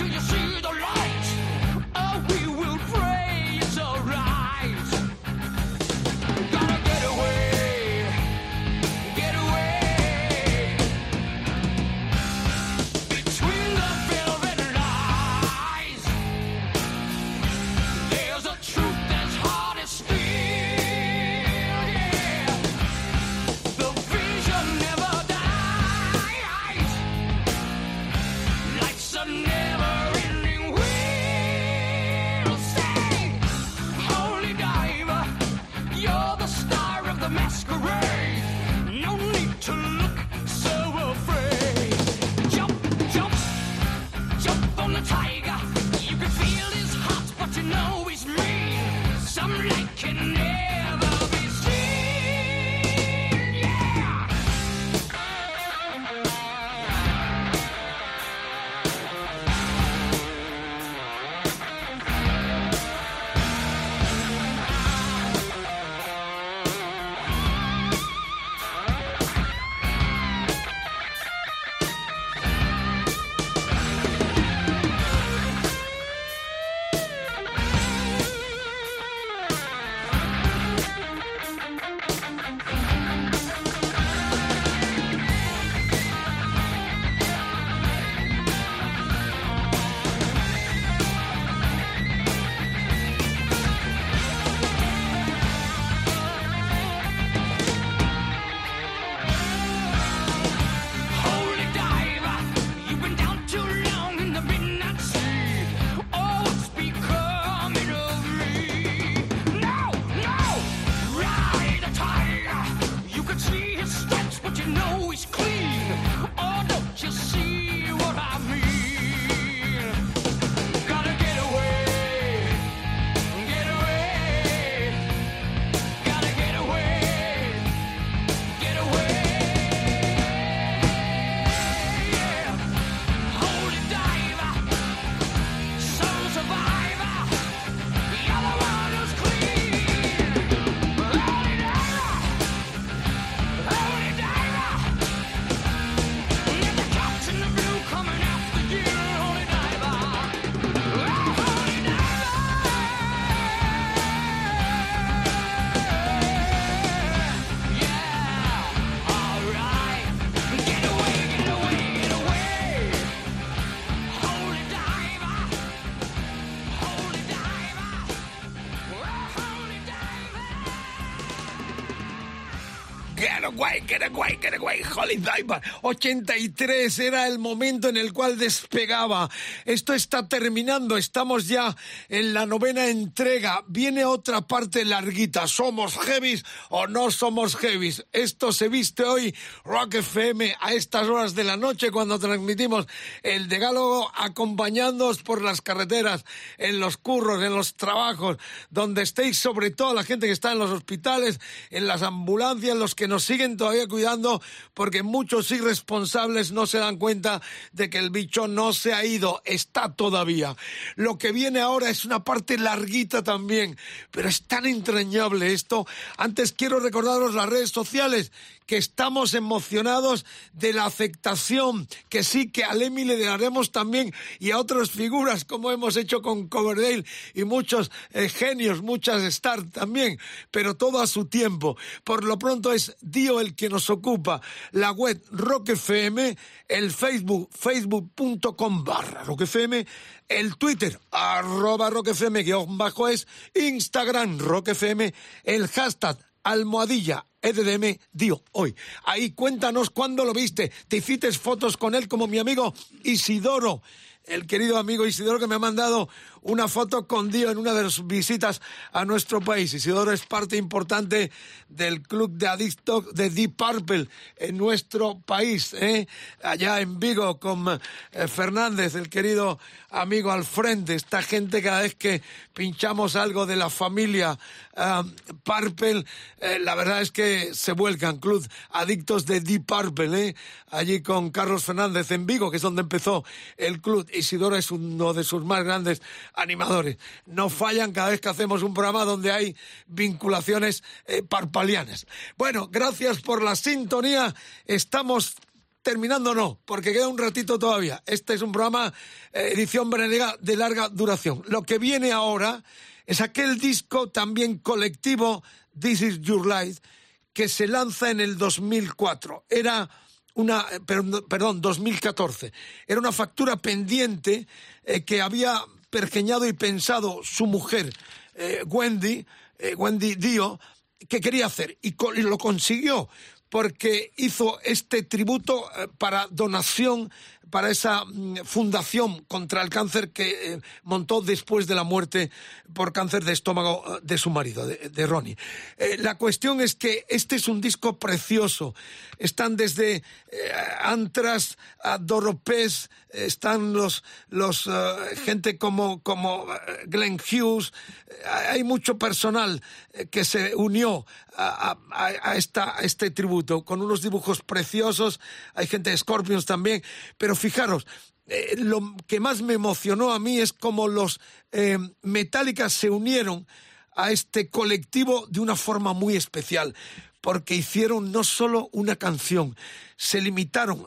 In the sun get away, get away, Holy Diver. 83 era el momento en el cual despegaba. Esto está terminando, estamos ya en la novena entrega. Viene otra parte larguita. ¿Somos heavies o no somos heavies? Esto se viste hoy Rock FM a estas horas de la noche cuando transmitimos el decálogo acompañándoos por las carreteras, en los curros, en los trabajos, donde estéis, sobre todo la gente que está en los hospitales, en las ambulancias, los que nos siguen todavía cuidando, porque muchos irresponsables no se dan cuenta de que el bicho no se ha ido, está todavía. Lo que viene ahora es una parte larguita también, pero es tan entrañable esto. Antes quiero recordaros las redes sociales, que estamos emocionados de la aceptación, que sí, que a Lemmy le daremos también y a otras figuras, como hemos hecho con Coverdale y muchos eh, genios, muchas stars también, pero todo a su tiempo. Por lo pronto es Dio el que nos ocupa, la web Rock FM, el Facebook, facebook.com barra Rock FM, el Twitter, arroba Rock FM guion bajo es, Instagram Rock FM, el hashtag almohadilla EDM Dio hoy. Ahí cuéntanos cuándo lo viste. Te hiciste fotos con él como mi amigo Isidoro. El querido amigo Isidoro que me ha mandado una foto con Dio en una de sus visitas a nuestro país. Isidoro es parte importante del club de adictos de Deep Purple en nuestro país, ¿eh? allá en Vigo con eh, Fernández, el querido amigo al frente. Esta gente cada vez que pinchamos algo de la familia Purple, eh, la verdad es que se vuelcan. Club Adictos de Deep Purple, ¿eh? allí con Carlos Fernández en Vigo, que es donde empezó el club. Isidoro es uno de sus más grandes animadores. No fallan cada vez que hacemos un programa donde hay vinculaciones eh, parpalianas. Bueno, gracias por la sintonía. Estamos terminando no, porque queda un ratito todavía. Este es un programa eh, edición veraniega de larga duración. Lo que viene ahora es aquel disco también colectivo This is Your Life que se lanza en el 2004. Era una, eh, perdón, 2014. Era una factura pendiente eh, que había pergeñado y pensado su mujer, eh, Wendy, eh, Wendy Dio, que quería hacer y, lo consiguió porque hizo este tributo eh, para donación para esa mm, fundación contra el cáncer que eh, montó después de la muerte por cáncer de estómago eh, de su marido, de, Ronnie. Eh, la cuestión es que este es un disco precioso. Están desde eh, Antras a Doropés, están los, los gente como, como Glenn Hughes. Hay mucho personal que se unió a, esta, este tributo con unos dibujos preciosos. Hay gente de Scorpions también. Pero fijaros, eh, lo que más me emocionó a mí es cómo los eh, Metallica se unieron a este colectivo de una forma muy especial, porque hicieron no solo una canción, se limitaron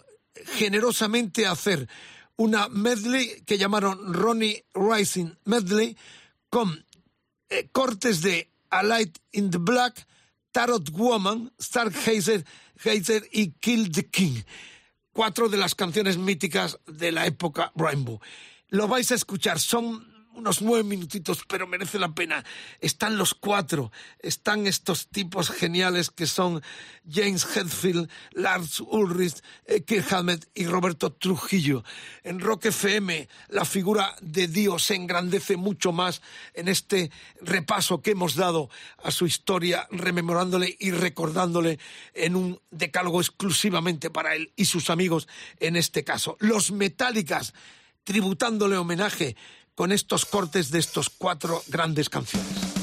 generosamente a hacer una medley que llamaron Ronnie Rising Medley con eh, cortes de A Light in the Black, Tarot Woman, Stargazer Gazer y Kill the King. Cuatro de las canciones míticas de la época Rainbow. Lo vais a escuchar, son unos nueve minutitos, pero merece la pena. Están los cuatro, están estos tipos geniales que son James Hetfield, Lars Ulrich, eh, Kirk Hammett y Roberto Trujillo. En Rock FM la figura de Dios se engrandece mucho más en este repaso que hemos dado a su historia, rememorándole y recordándole en un decálogo exclusivamente para él y sus amigos en este caso. Los Metálicas tributándole homenaje con estos cortes de estos cuatro grandes canciones.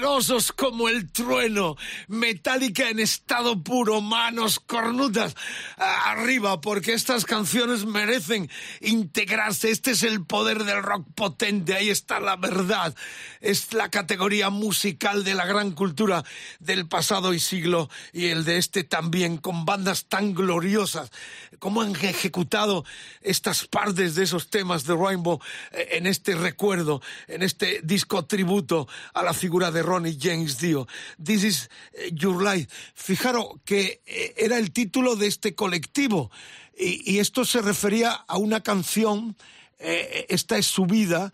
Poderosos como el trueno, metálica en estado puro, manos cornudas a- arriba, porque estas canciones merecen integrarse. Este es el poder del rock potente, ahí está la verdad. Es la categoría musical de la gran cultura del pasado y siglo y el de este también, con bandas tan gloriosas. ¿Cómo han ejecutado estas partes de esos temas de Rainbow eh, en este recuerdo, en este disco tributo a la figura de Ronnie James Dio? This is eh, Your Life. Fijaros que eh, era el título de este colectivo y, esto se refería a una canción, eh, Esta es su vida,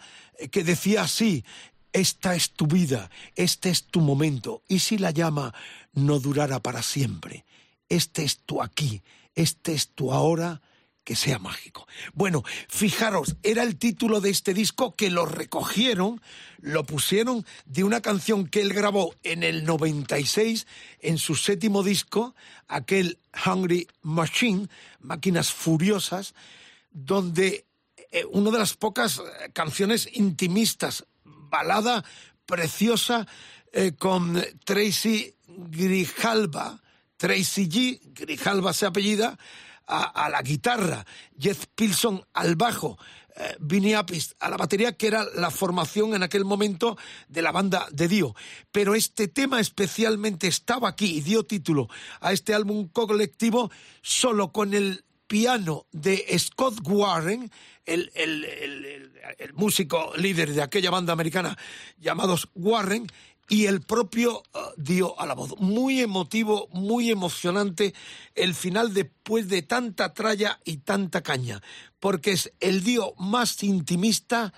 que decía así, esta es tu vida, este es tu momento, y si la llama no durara para siempre, este es tu aquí, este es tu ahora, que sea mágico. Bueno, fijaros, era el título de este disco que lo recogieron, lo pusieron de una canción que él grabó en el 96 en su séptimo disco, aquel Hungry Machine, Máquinas Furiosas, donde eh, una de las pocas eh, canciones intimistas, balada preciosa eh, con Tracy Grijalba, Tracy G, Grijalba se apellida, a, la guitarra, Jeff Pilson al bajo, eh, Appice a la batería, que era la formación en aquel momento de la banda de Dio. Pero este tema especialmente estaba aquí y dio título a este álbum colectivo solo con el piano de Scott Warren, el- el- el músico líder de aquella banda americana llamados Warren, y el propio eh, dio a la voz. Muy emotivo, muy emocionante el final después de tanta tralla y tanta caña, porque es el dio más intimista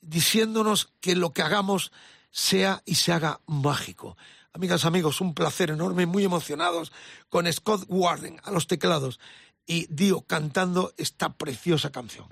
diciéndonos que lo que hagamos sea y se haga mágico. Amigas, amigos, un placer enorme, muy emocionados con Scott Warren a los teclados y Dio cantando esta preciosa canción.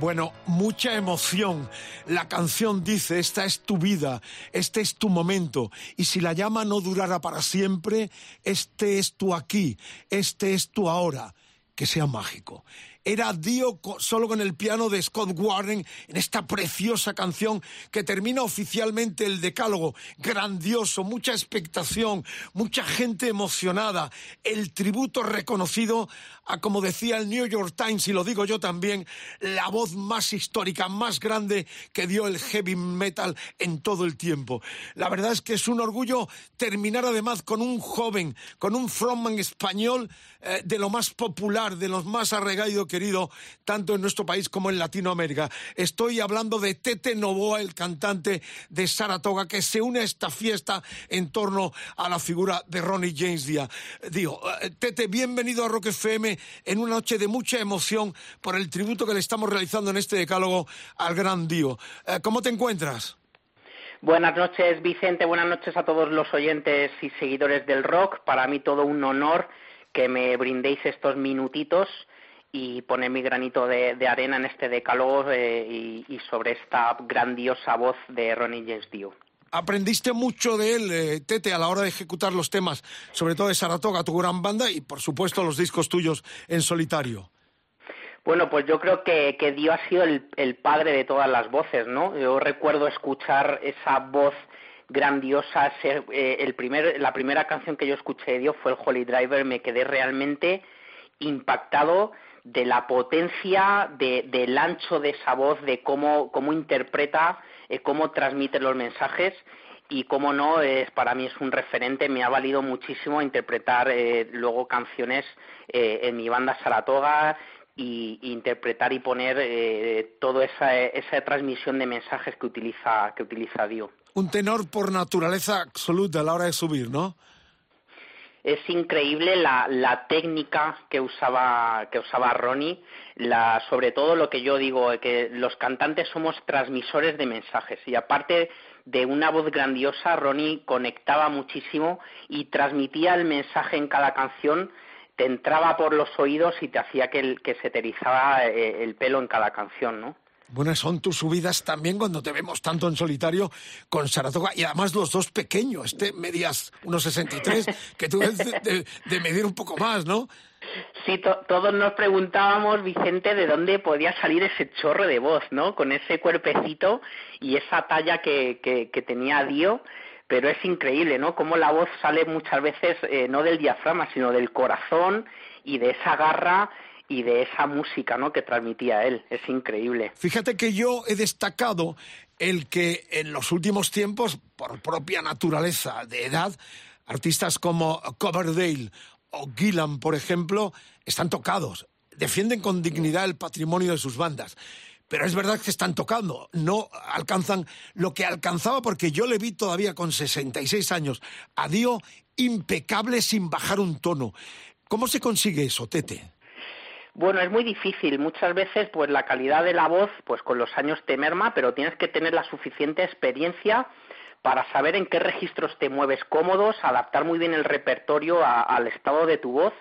Bueno, mucha emoción. La canción dice, esta es tu vida, este es tu momento. Y si la llama no durara para siempre, este es tu aquí, este es tu ahora. Que sea mágico. Era Dio solo con el piano de Scott Warren en esta preciosa canción que termina oficialmente el decálogo. Grandioso, mucha expectación, mucha gente emocionada. El tributo reconocido a, como decía el New York Times, y lo digo yo también, la voz más histórica, más grande que dio el heavy metal en todo el tiempo. La verdad es que es un orgullo terminar además con un joven, con un frontman español eh, de lo más popular, de los más arraigado y querido, tanto en nuestro país como en Latinoamérica. Estoy hablando de Tete Novoa, el cantante de Saratoga, que se une a esta fiesta en torno a la figura de Ronnie James Dio. Dio, eh, Tete, bienvenido a Rock FM en una noche de mucha emoción por el tributo que le estamos realizando en este decálogo al gran Dio. Eh, ¿Cómo te encuentras? Buenas noches, Vicente. Buenas noches a todos los oyentes y seguidores del rock. Para mí todo un honor que me brindéis estos minutitos y poner mi granito de, de arena en este decálogo eh, y, y sobre esta grandiosa voz de Ronnie James Dio. Aprendiste mucho de él, eh, Tete, a la hora de ejecutar los temas, sobre todo de Saratoga, tu gran banda, y por supuesto los discos tuyos en solitario. Bueno, pues yo creo que, que Dio ha sido el, el padre de todas las voces, ¿no? Yo recuerdo escuchar esa voz grandiosa, ese, eh, el primer, la primera canción que yo escuché de Dio fue el Holy Driver, me quedé realmente impactado de la potencia, de, del ancho de esa voz, de cómo, cómo interpreta, eh, cómo transmite los mensajes y cómo no, es, para mí es un referente, me ha valido muchísimo interpretar eh, luego canciones eh, en mi banda Saratoga y, interpretar y poner eh, toda esa, esa transmisión de mensajes que utiliza, que utiliza Dio. Un tenor por naturaleza absoluta a la hora de subir, ¿no? Es increíble la, la técnica que usaba que usaba Ronnie la sobre todo lo que yo digo que los cantantes somos transmisores de mensajes. Y aparte de una voz grandiosa Ronnie conectaba muchísimo y transmitía el mensaje en cada canción te entraba por los oídos y te hacía que, que se te erizaba eh, el pelo en cada canción no Buenas son tus subidas también cuando te vemos tanto en solitario con Saratoga y además los dos pequeños, este medias 1,63, que tú debes de, de, medir un poco más, ¿no? Sí, to todos nos preguntábamos, Vicente, de dónde podía salir ese chorro de voz, ¿no? Con ese cuerpecito y esa talla que, que, que tenía Dio, pero es increíble, ¿no? Cómo la voz sale muchas veces eh, no del diafragma, sino del corazón y de esa garra y de esa música ¿no? que transmitía él. Es increíble. Fíjate que yo he destacado el que en los últimos tiempos, por propia naturaleza de edad, artistas como Coverdale o Gillan, por ejemplo, están tocados, defienden con dignidad el patrimonio de sus bandas. Pero es verdad que están tocando, no alcanzan lo que alcanzaba porque yo le vi todavía con 66 años a Dio impecable sin bajar un tono. ¿Cómo se consigue eso, Tete? Bueno, es muy difícil. Muchas veces, pues la calidad de la voz, pues con los años te merma, pero tienes que tener la suficiente experiencia para saber en qué registros te mueves cómodos, adaptar muy bien el repertorio a, al estado de tu voz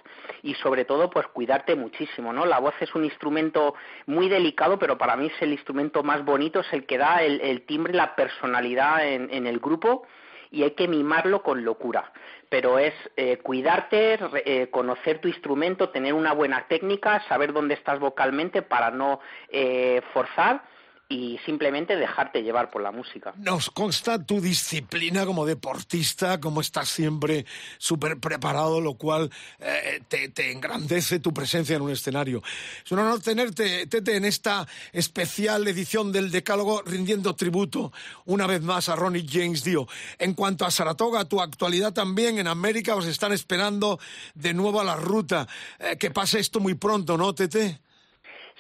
y sobre todo pues cuidarte muchísimo, ¿no? La voz es un instrumento muy delicado, pero para mí es el instrumento más bonito, es el que da el, el timbre, la personalidad en, en el grupo y hay que mimarlo con locura. Pero es eh, cuidarte, eh, conocer tu instrumento, tener una buena técnica, saber dónde estás vocalmente para no eh, forzar y simplemente dejarte llevar por la música. Nos consta tu disciplina como deportista, como estás siempre súper preparado, lo cual eh, te, te, engrandece tu presencia en un escenario. Es un honor tenerte, Tete, en esta especial edición del Decálogo, rindiendo tributo una vez más a Ronnie James Dio. En cuanto a Saratoga, tu actualidad también en América, os están esperando de nuevo a la ruta. Eh, que pase esto muy pronto, ¿no, Tete?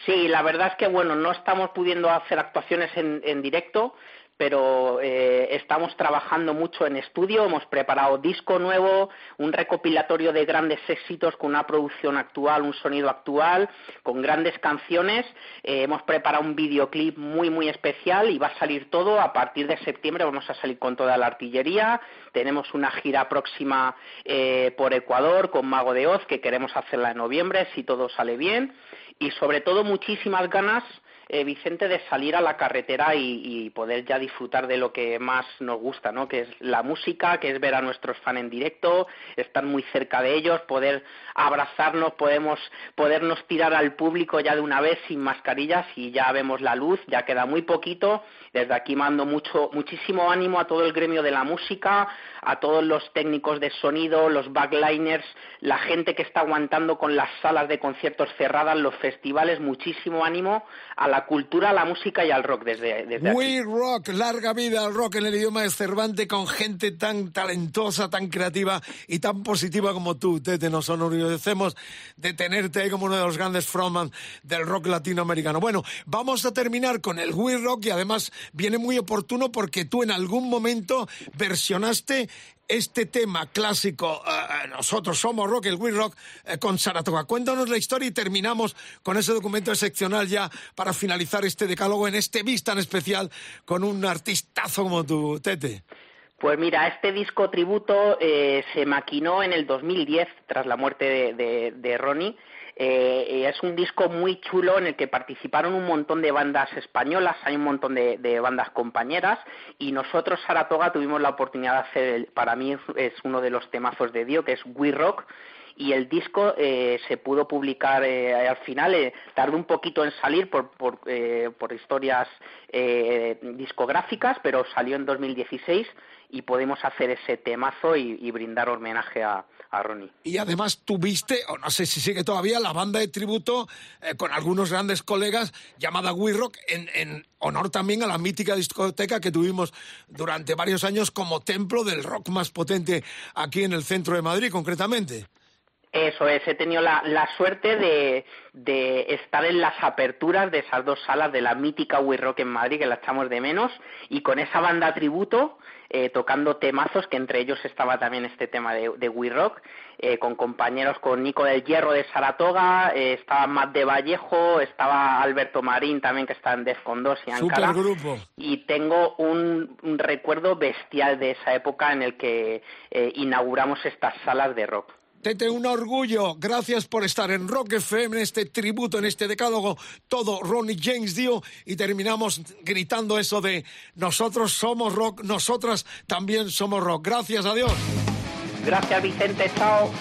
Sí, la verdad es que bueno, no estamos pudiendo hacer actuaciones en, en directo, pero eh, estamos trabajando mucho en estudio, hemos preparado disco nuevo, un recopilatorio de grandes éxitos con una producción actual, un sonido actual, con grandes canciones, eh, hemos preparado un videoclip muy muy especial y va a salir todo a partir de septiembre, vamos a salir con toda la artillería, tenemos una gira próxima eh, por Ecuador con Mago de Oz que queremos hacerla en noviembre si todo sale bien. Y sobre todo muchísimas ganas eh, Vicente, de salir a la carretera y, y poder ya disfrutar de lo que más nos gusta, ¿no? Que es la música, que es ver a nuestros fans en directo, estar muy cerca de ellos, poder abrazarnos, podemos podernos tirar al público ya de una vez sin mascarillas y ya vemos la luz, ya queda muy poquito. Desde aquí mando mucho, muchísimo ánimo a todo el gremio de la música, a todos los técnicos de sonido, los backliners, la gente que está aguantando con las salas de conciertos cerradas, los festivales, muchísimo ánimo a la cultura, a la música y al rock desde, desde aquí. We Rock, larga vida al rock en el idioma de Cervantes con gente tan talentosa, tan creativa y tan positiva como tú, Tete. Nos enorgullecemos de tenerte ahí como uno de los grandes frontman del rock latinoamericano. Bueno, vamos a terminar con el We Rock y además viene muy oportuno porque tú en algún momento versionaste este tema clásico, eh, nosotros somos rock, el We Rock, eh, con Saratoga. Cuéntanos la historia y terminamos con ese documento excepcional ya para finalizar este decálogo en este bis tan especial con un artistazo como tú, Tete. Pues mira, este disco tributo eh, se maquinó en el 2010 tras la muerte de, de, de Ronnie. Eh, es un disco muy chulo en el que participaron un montón de bandas españolas, hay un montón de, bandas compañeras y nosotros, Saratoga, tuvimos la oportunidad de hacer, el, para mí es uno de los temazos de Dio, que es We Rock, y el disco eh, se pudo publicar eh, al final, eh, tardó un poquito en salir por, por, eh, por historias eh, discográficas, pero salió en 2016 y podemos hacer ese temazo y, brindar homenaje a, a Ronnie. Y además tuviste, o no sé si sigue todavía, la banda de tributo eh, con algunos grandes colegas llamada We Rock, en, en, honor también a la mítica discoteca que tuvimos durante varios años como templo del rock más potente aquí en el centro de Madrid, concretamente. Eso es, he tenido la, la suerte de, de, estar en las aperturas de esas dos salas de la mítica We Rock en Madrid, que la echamos de menos, y con esa banda tributo, eh, tocando temazos, que entre ellos estaba también este tema de, de We Rock, eh, con compañeros, con Nico del Hierro de Saratoga, eh, estaba Matt de Vallejo, estaba Alberto Marín también, que está en Defcon 2 y Ankara. Supergrupo. Y tengo un, un, recuerdo bestial de esa época en el que eh, inauguramos estas salas de rock. Tete, un orgullo. Gracias por estar en Rock FM, en este tributo, en este decálogo. Todo Ronnie James dio y terminamos gritando eso de nosotros somos rock, nosotras también somos rock. Gracias, adiós. Gracias, Vicente. Chao.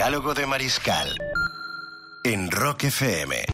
Decálogo de Mariscal. En Rock FM.